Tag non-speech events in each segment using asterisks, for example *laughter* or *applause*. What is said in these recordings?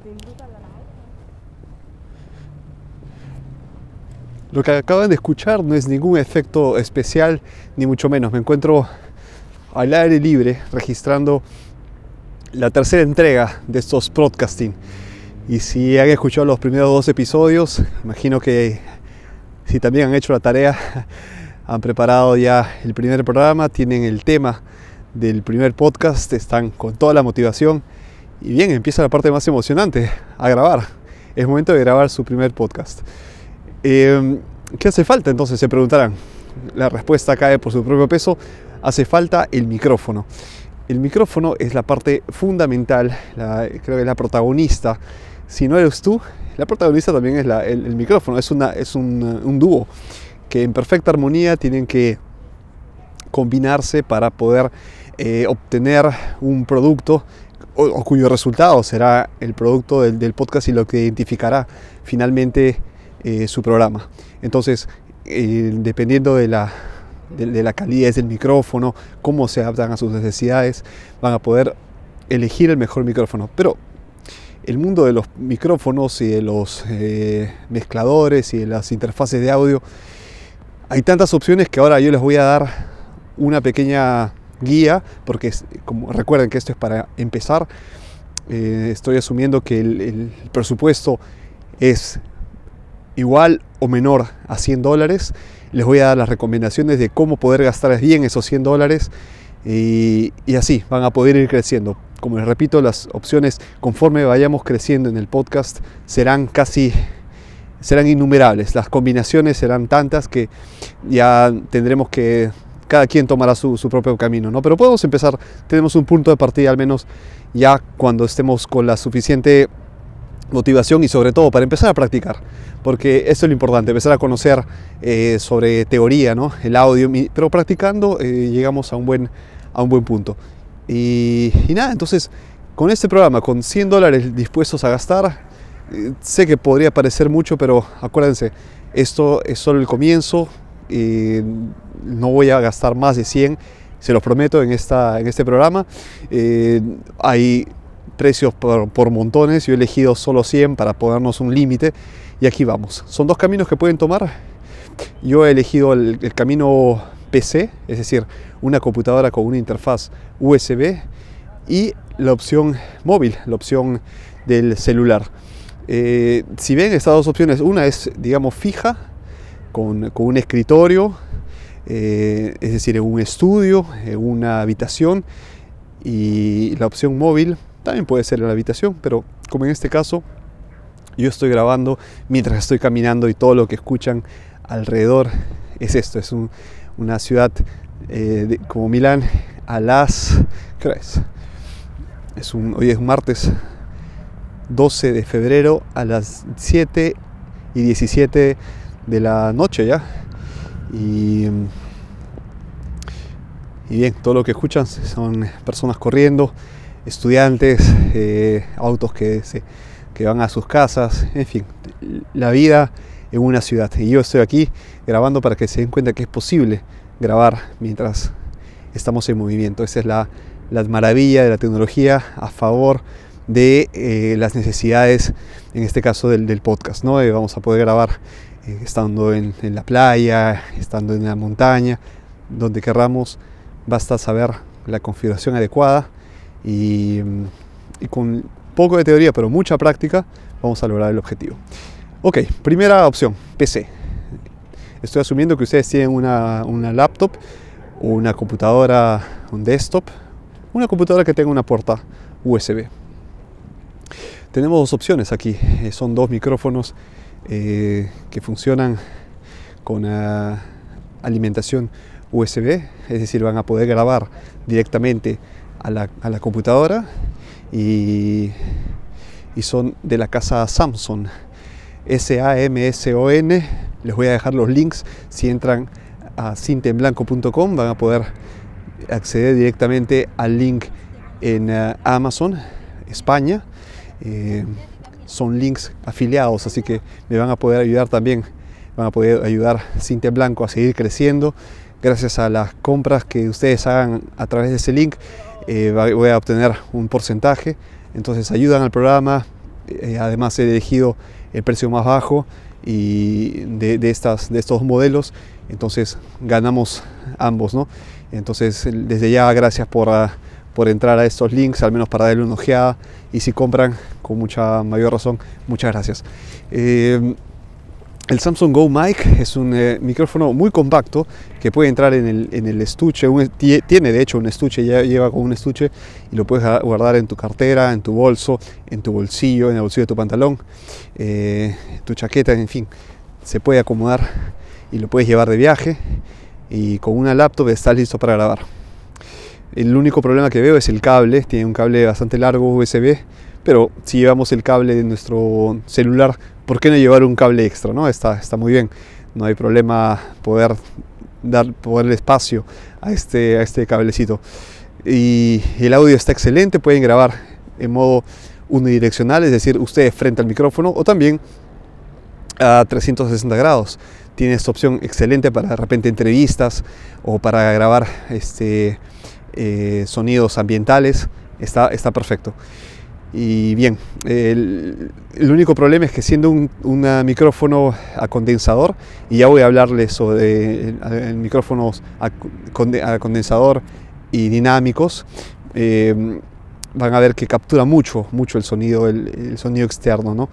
tenduta alla laurea. Lo que acaban de escuchar no es ningún efecto especial, ni mucho menos. Me encuentro al aire libre registrando la tercera entrega de estos podcasting. Y si han escuchado los primeros dos episodios, imagino que si también han hecho la tarea, *laughs* han preparado ya el primer programa, tienen el tema del primer podcast, están con toda la motivación. Y bien, empieza la parte más emocionante, a grabar. Es momento de grabar su primer podcast. Eh, ¿Qué hace falta entonces? Se preguntarán. La respuesta cae por su propio peso. Hace falta el micrófono. El micrófono es la parte fundamental, creo que es la protagonista. Si no eres tú, la protagonista también es la- el, micrófono. Es, una, es un, dúo que en perfecta armonía tienen que combinarse para poder eh, obtener un producto o, cuyo resultado será el producto del, podcast y lo que identificará finalmente eh, su programa. Entonces, eh, dependiendo de la, de, la calidad del micrófono, cómo se adaptan a sus necesidades, van a poder elegir el mejor micrófono. Pero el mundo de los micrófonos y de los eh, mezcladores y de las interfaces de audio, hay tantas opciones que ahora yo les voy a dar una pequeña guía, porque como recuerden que esto es para empezar, eh, estoy asumiendo que el, el presupuesto es igual o menor a 100 dólares. Les voy a dar las recomendaciones de cómo poder gastar bien esos 100 dólares y, así van a poder ir creciendo. Como les repito, las opciones conforme vayamos creciendo en el podcast serán casi serán innumerables. Las combinaciones serán tantas que ya tendremos que cada quien tomará su, su propio camino, ¿no? Pero podemos empezar, tenemos un punto de partida al menos ya cuando estemos con la suficiente motivación y sobre todo para empezar a practicar, porque eso es lo importante, empezar a conocer eh, sobre teoría, ¿no? el audio, pero practicando eh, llegamos a un buen, a un buen punto. Y, y nada, entonces con este programa, con 100 dólares dispuestos a gastar, eh, sé que podría parecer mucho, pero acuérdense, esto es solo el comienzo, no voy a gastar más de 100, se los prometo en, esta, en este programa. Eh, hay precios por, montones, yo he elegido solo 100 para ponernos un límite y aquí vamos. Son dos caminos que pueden tomar. Yo he elegido el, el camino PC, es decir, una computadora con una interfaz USB y la opción móvil, la opción del celular. Eh, si ven estas dos opciones, una es, digamos, fija, con, con un escritorio, eh, es decir, en un estudio, en una habitación, y la opción móvil también puede ser en la habitación, pero como en este caso, yo estoy grabando mientras estoy caminando y todo lo que escuchan alrededor es esto, es un- una ciudad eh, como Milán a las... ¿Qué es? Es un, hoy es martes 12 de febrero a las 7 y 17 de la noche ya. Y, y bien, todo lo que escuchan son personas corriendo, estudiantes, eh, autos que, se, que van a sus casas, en fin, la vida en una ciudad. Y yo estoy aquí grabando para que se den cuenta que es posible grabar mientras estamos en movimiento. Esa es la, la maravilla de la tecnología a favor de eh, las necesidades, en este caso del, del podcast. ¿no? Eh, vamos a poder grabar eh, estando en, en la playa, estando en la montaña, donde querramos. Basta saber la configuración adecuada y, con poco de teoría, pero mucha práctica, vamos a lograr el objetivo. Ok, primera opción, PC. Estoy asumiendo que ustedes tienen una, una laptop una computadora, un desktop, una computadora que tenga una puerta USB. Tenemos dos opciones aquí, eh, son dos micrófonos eh, que funcionan con ah, alimentación USB, es decir, van a poder grabar directamente a la, a la computadora y, y son de la casa Samsung. S-A-M-S-O-N. Les voy a dejar los links. Si entran a cintenblanco.com van a poder acceder directamente al link en uh, Amazon, España. Eh, son links afiliados, así que me van a poder ayudar también, van a poder ayudar Cintia Blanco a seguir creciendo. Gracias a las compras que ustedes hagan a través de ese link, eh, voy a obtener un porcentaje. Entonces ayudan al programa. Eh, además he elegido el precio más bajo y de, estas, de estos modelos. Entonces ganamos ambos, ¿no? Entonces desde ya gracias por... Ah, por entrar a estos links, al menos para darle una ojeada. Y si compran, con mucha mayor razón, muchas gracias. Eh, el Samsung Go Mic es un eh, micrófono muy compacto que puede entrar en el, estuche, tiene de hecho un estuche, ya lleva con un estuche y lo puedes guardar en tu cartera, en tu bolso, en tu bolsillo, en el bolsillo de tu pantalón, eh, tu chaqueta, en fin, se puede acomodar y lo puedes llevar de viaje y con una laptop estás listo para grabar. El único problema que veo es el cable, tiene un cable bastante largo USB, pero si llevamos el cable de nuestro celular, ¿por qué no llevar un cable extra? No? Está, está muy bien, no hay problema poder dar poder espacio a este, a este cablecito. Y el audio está excelente, pueden grabar en modo unidireccional, es decir, ustedes frente al micrófono o también a 360 grados. Tiene esta opción excelente para de repente entrevistas o para grabar este, eh, sonidos ambientales, está, está perfecto. Y bien, el, único problema es que siendo un, micrófono a condensador, y ya voy a hablarles sobre el, micrófonos a, condensador y dinámicos, eh, van a ver que captura mucho, mucho el sonido, el, sonido externo, ¿no?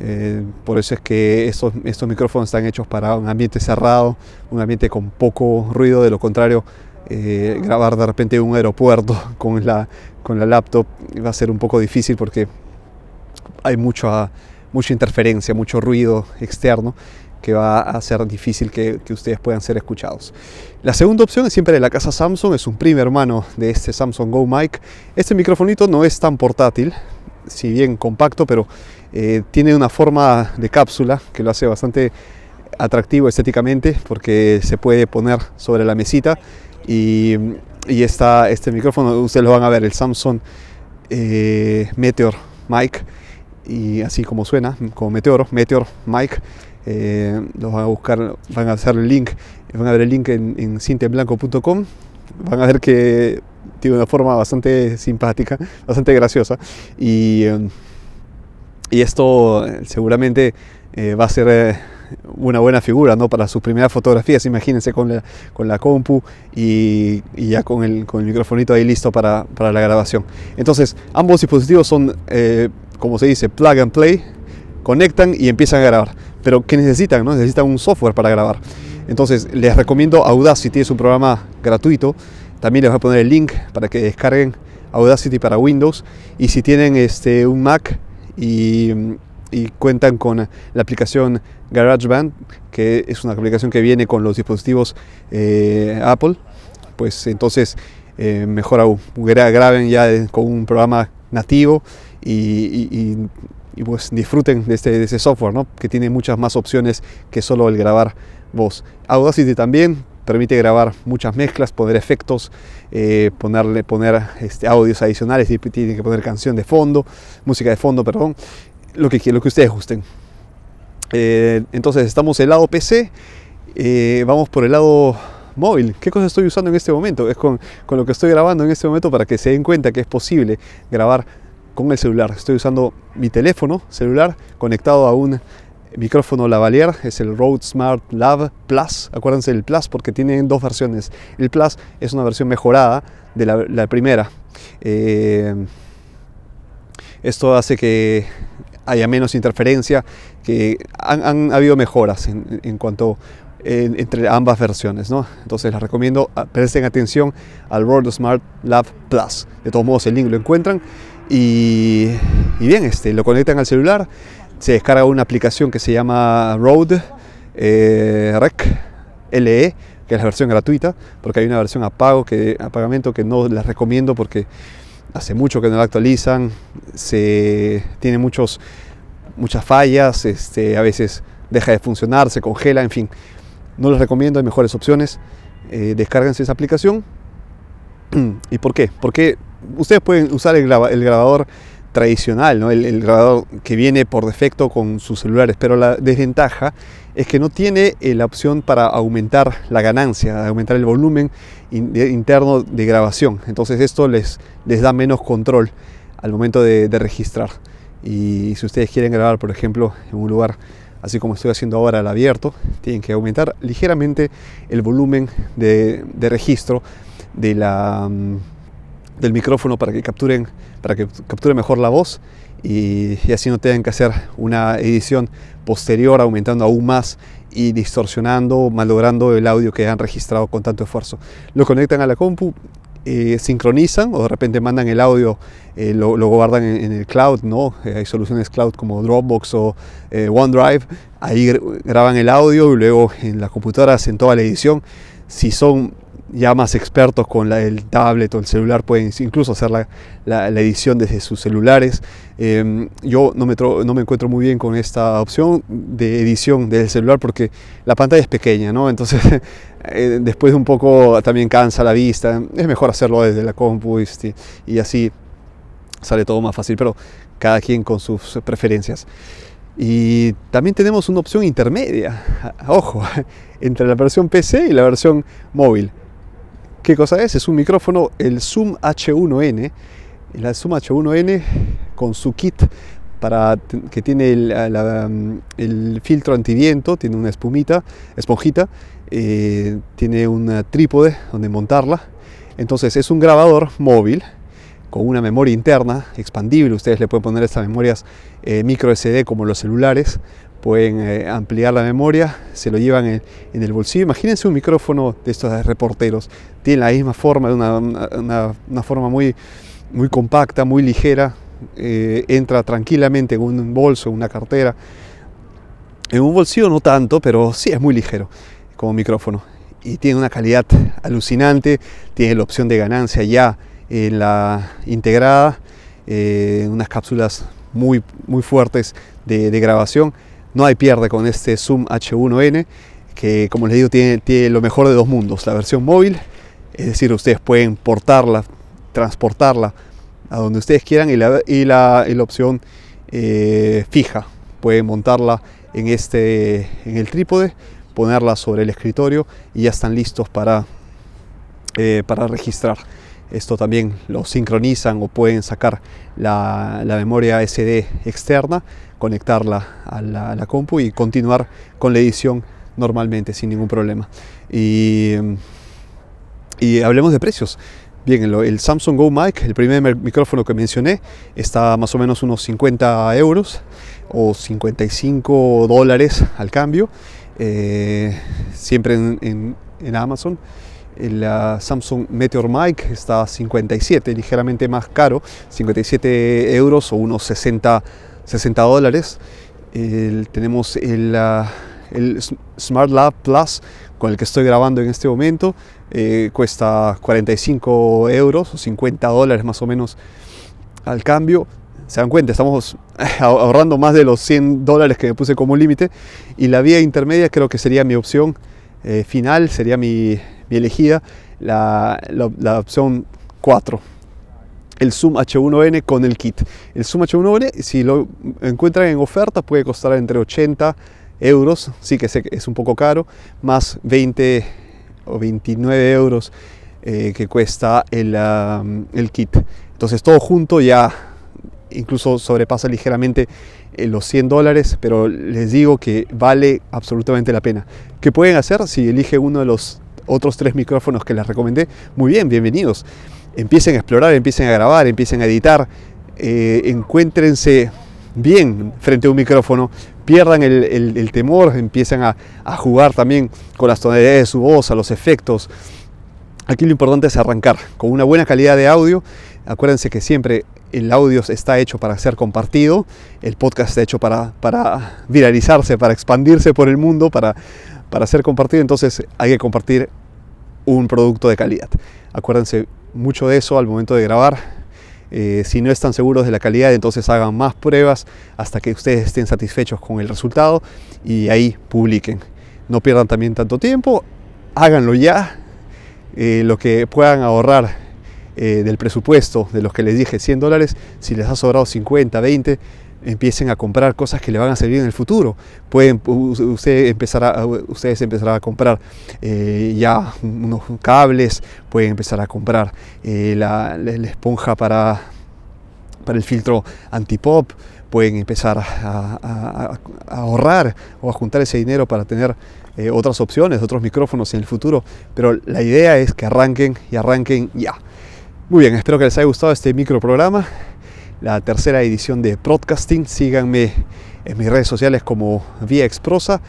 Eh, por eso es que estos, estos micrófonos están hechos para un ambiente cerrado, un ambiente con poco ruido, de lo contrario eh, grabar de repente en un aeropuerto *laughs* con la, con la laptop va a ser un poco difícil porque hay mucha, mucha interferencia, mucho ruido externo que va a hacer difícil que, que, ustedes puedan ser escuchados. La segunda opción es siempre de la casa Samsung, es un primo hermano de este Samsung Go Mic. Este microfonito no es tan portátil, si bien compacto, pero eh, tiene una forma de cápsula que lo hace bastante atractivo estéticamente porque se puede poner sobre la mesita y, y está este micrófono, ustedes lo van a ver, el Samsung eh, Meteor Mic, y así como suena, como Meteoro, Meteor Mic. Eh, los van a buscar, van a hacer el link, van a ver el link en, en cinteblanco.com. Van a ver que tiene una forma bastante simpática, bastante graciosa. Y, y esto seguramente eh, va a ser una buena figura ¿no? para sus primeras fotografías. Imagínense con la, con la compu y, ya con el, con el microfonito ahí listo para, para la grabación. Entonces, ambos dispositivos son, eh, como se dice, plug and play, conectan y empiezan a grabar. Pero ¿qué necesitan? No? Necesitan un software para grabar. Entonces, les recomiendo Audacity, es un programa gratuito. También les voy a poner el link para que descarguen Audacity para Windows. Y si tienen este, un Mac y y cuentan con la aplicación GarageBand, que es una aplicación que viene con los dispositivos eh, Apple, pues entonces eh, mejor aún, graben ya con un programa nativo y, pues disfruten de este, de ese software, ¿no? que tiene muchas más opciones que solo el grabar voz. Audacity también permite grabar muchas mezclas, poner efectos, eh, ponerle, poner este, audios adicionales tiene que poner canción de fondo, música de fondo, perdón, lo que, lo que ustedes gusten. Eh, entonces estamos el lado PC, eh, vamos por el lado móvil. ¿Qué cosa estoy usando en este momento? Es con, con, lo que estoy grabando en este momento para que se den cuenta que es posible grabar con el celular. Estoy usando mi teléfono celular conectado a un micrófono lavalier, es el Rode Smart Lav Plus. Acuérdense del Plus porque tienen dos versiones. El Plus es una versión mejorada de la, primera. Eh, esto hace que haya menos interferencia, que han, habido mejoras en, cuanto entre ambas versiones. ¿no? Entonces les recomiendo, ah, presten atención al Rode Smart Lab Plus. De todos modos el link lo encuentran y, bien, este, lo conectan al celular, se descarga una aplicación que se llama Rode eh, Rec LE, que es la versión gratuita, porque hay una versión a pago que, a que no les recomiendo porque hace mucho que no la actualizan, se tiene muchos, muchas fallas, este, a veces deja de funcionar, se congela, en fin. No les recomiendo, hay mejores opciones. Eh, esa aplicación. *clears throat* ¿Y por qué? Porque ustedes pueden usar el, grabador tradicional, ¿no? el, grabador que viene por defecto con sus celulares, pero la desventaja es que no tiene eh, la opción para aumentar la ganancia, aumentar el volumen interno de grabación. Entonces esto les, les da menos control al momento de, registrar. Y si ustedes quieren grabar, por ejemplo, en un lugar así como estoy haciendo ahora al abierto, tienen que aumentar ligeramente el volumen de, registro de la, um, del micrófono para que capturen para que capture mejor la voz y, y, así no tengan que hacer una edición posterior aumentando aún más y distorsionando, malogrando el audio que han registrado con tanto esfuerzo. Lo conectan a la compu, eh, sincronizan o de repente mandan el audio, eh, lo, guardan en, el cloud, ¿no? Eh, hay soluciones cloud como Dropbox o OneDrive, ahí graban el audio y luego en la computadora hacen toda la edición. Si son ya más expertos con el tablet o el celular pueden incluso hacer la, edición desde sus celulares. Eh, yo no me, encuentro muy bien con esta opción de edición del celular porque la pantalla es pequeña, ¿no? Entonces *laughs* eh, después de un poco también cansa la vista. Es mejor hacerlo desde la compu y, y así sale todo más fácil, pero cada quien con sus preferencias. Y también tenemos una opción intermedia, *laughs* ojo, *laughs* entre la versión PC y la versión móvil. ¿Qué cosa es? Es un micrófono, el Zoom H1N. La Zoom H1N con su kit para que tiene el, la, el filtro antiviento, tiene una espumita, esponjita, eh, tiene un trípode donde montarla. Entonces es un grabador móvil con una memoria interna expandible. Ustedes le pueden poner estas memorias eh, micro SD como los celulares pueden eh, ampliar la memoria, se lo llevan en, el bolsillo. Imagínense un micrófono de estos reporteros, tiene la misma forma, una, una, una forma muy, muy compacta, muy ligera, eh, entra tranquilamente en un bolso, en una cartera. En un bolsillo no tanto, pero sí es muy ligero como micrófono. Y tiene una calidad alucinante, tiene la opción de ganancia ya en la integrada, eh, unas cápsulas muy, muy fuertes de, grabación. No hay pierde con este Zoom H1N, que como les digo tiene, tiene, lo mejor de dos mundos, la versión móvil, es decir, ustedes pueden portarla, transportarla a donde ustedes quieran y la, y la, la opción eh, fija, pueden montarla en, este, en el trípode, ponerla sobre el escritorio y ya están listos para, eh, para registrar. Esto también lo sincronizan o pueden sacar la, la memoria SD externa conectarla a la, compu y continuar con la edición normalmente sin ningún problema. Y, y hablemos de precios. Bien, el, Samsung Go Mic, el primer micrófono que mencioné, está más o menos unos 50 euros o 55 dólares al cambio, eh, siempre en, en, Amazon. Uh, Samsung Meteor Mic está a 57, ligeramente más caro, 57 euros o unos 60 60 dólares. Tenemos el, uh, el, Smart Lab Plus con el que estoy grabando en este momento. Eh, cuesta 45 euros o 50 dólares más o menos al cambio. Se dan cuenta, estamos *laughs* ahorrando más de los 100 dólares que me puse como límite. Y la vía intermedia creo que sería mi opción eh, final, sería mi, mi elegida, la, la, opción 4 el Zoom H1N con el kit. El Zoom H1N, si lo encuentran en oferta, puede costar entre 80 euros, sí que es un poco caro, más 20 o 29 euros eh, que cuesta el, el kit. Entonces todo junto ya incluso sobrepasa ligeramente eh, los 100 dólares, pero les digo que vale absolutamente la pena. ¿Qué pueden hacer si eligen uno de los otros tres micrófonos que les recomendé? Muy bien, bienvenidos empiecen a explorar, empiecen a grabar, empiecen a editar, eh, encuéntrense bien frente a un micrófono, pierdan el, el, temor, empiezan a, a, jugar también con las tonalidades de su voz, a los efectos. Aquí lo importante es arrancar con una buena calidad de audio. Acuérdense que siempre el audio está hecho para ser compartido, el podcast está hecho para, para viralizarse, para expandirse por el mundo, para, para ser compartido, entonces hay que compartir un producto de calidad. Acuérdense mucho de eso al momento de grabar. Eh, si no están seguros de la calidad, entonces hagan más pruebas hasta que ustedes estén satisfechos con el resultado y ahí publiquen. No pierdan también tanto tiempo, háganlo ya. Eh, lo que puedan ahorrar eh, del presupuesto de los que les dije 100 dólares, si les ha sobrado 50, 20, empiecen a comprar cosas que le van a servir en el futuro. Pueden usted empezar ustedes empezar a comprar eh, ya unos cables, pueden empezar a comprar eh, la, esponja para, para el filtro antipop, pueden empezar a, ahorrar o a juntar ese dinero para tener eh, otras opciones, otros micrófonos en el futuro. Pero la idea es que arranquen y arranquen ya. Muy bien, espero que les haya gustado este microprograma la tercera edición de Broadcasting. Síganme en mis redes sociales como Vía Exprosa.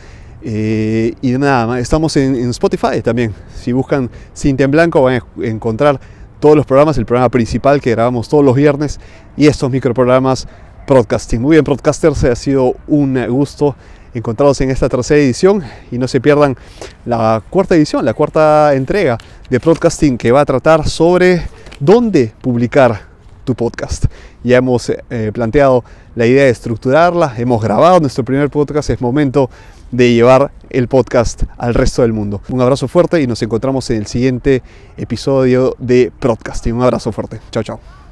Eh, y nada más, estamos en, Spotify también. Si buscan Cinta en Blanco van a encontrar todos los programas, el programa principal que grabamos todos los viernes y estos microprogramas Broadcasting. Muy bien, Broadcasters, ha sido un gusto encontrados en esta tercera edición y no se pierdan la cuarta edición, la cuarta entrega de Broadcasting que va a tratar sobre dónde publicar tu podcast. Ya hemos eh, planteado la idea de estructurarla, hemos grabado nuestro primer podcast, es momento de llevar el podcast al resto del mundo. Un abrazo fuerte y nos encontramos en el siguiente episodio de Podcasting. Un abrazo fuerte. Chao, chao.